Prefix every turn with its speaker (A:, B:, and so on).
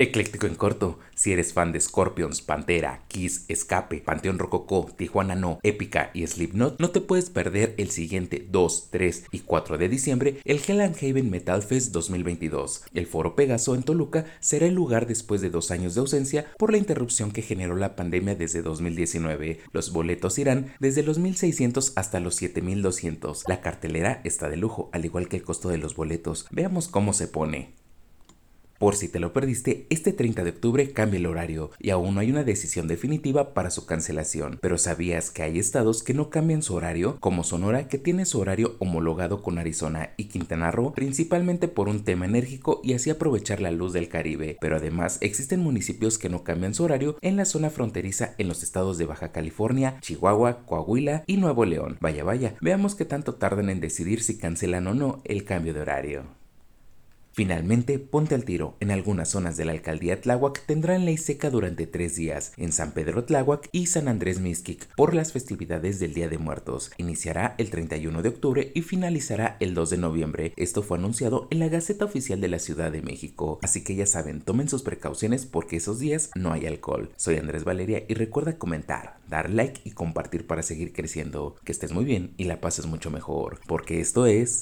A: Ecléctico en corto, si eres fan de Scorpions, Pantera, Kiss, Escape, Panteón Rococó, Tijuana No, Épica y Slipknot, no te puedes perder el siguiente 2, 3 y 4 de diciembre el Hell and Haven Metal Fest 2022. El Foro Pegaso en Toluca será el lugar después de dos años de ausencia por la interrupción que generó la pandemia desde 2019. Los boletos irán desde los 1600 hasta los 7200. La cartelera está de lujo, al igual que el costo de los boletos. Veamos cómo se pone. Por si te lo perdiste, este 30 de octubre cambia el horario y aún no hay una decisión definitiva para su cancelación. Pero ¿sabías que hay estados que no cambian su horario? Como Sonora, que tiene su horario homologado con Arizona y Quintana Roo, principalmente por un tema enérgico y así aprovechar la luz del Caribe. Pero además existen municipios que no cambian su horario en la zona fronteriza en los estados de Baja California, Chihuahua, Coahuila y Nuevo León. Vaya, vaya, veamos qué tanto tardan en decidir si cancelan o no el cambio de horario. Finalmente, ponte al tiro. En algunas zonas de la alcaldía Tláhuac tendrán ley seca durante tres días, en San Pedro Tláhuac y San Andrés Mixquic, por las festividades del Día de Muertos. Iniciará el 31 de octubre y finalizará el 2 de noviembre. Esto fue anunciado en la Gaceta Oficial de la Ciudad de México. Así que ya saben, tomen sus precauciones porque esos días no hay alcohol. Soy Andrés Valeria y recuerda comentar, dar like y compartir para seguir creciendo. Que estés muy bien y la pases mucho mejor, porque esto es...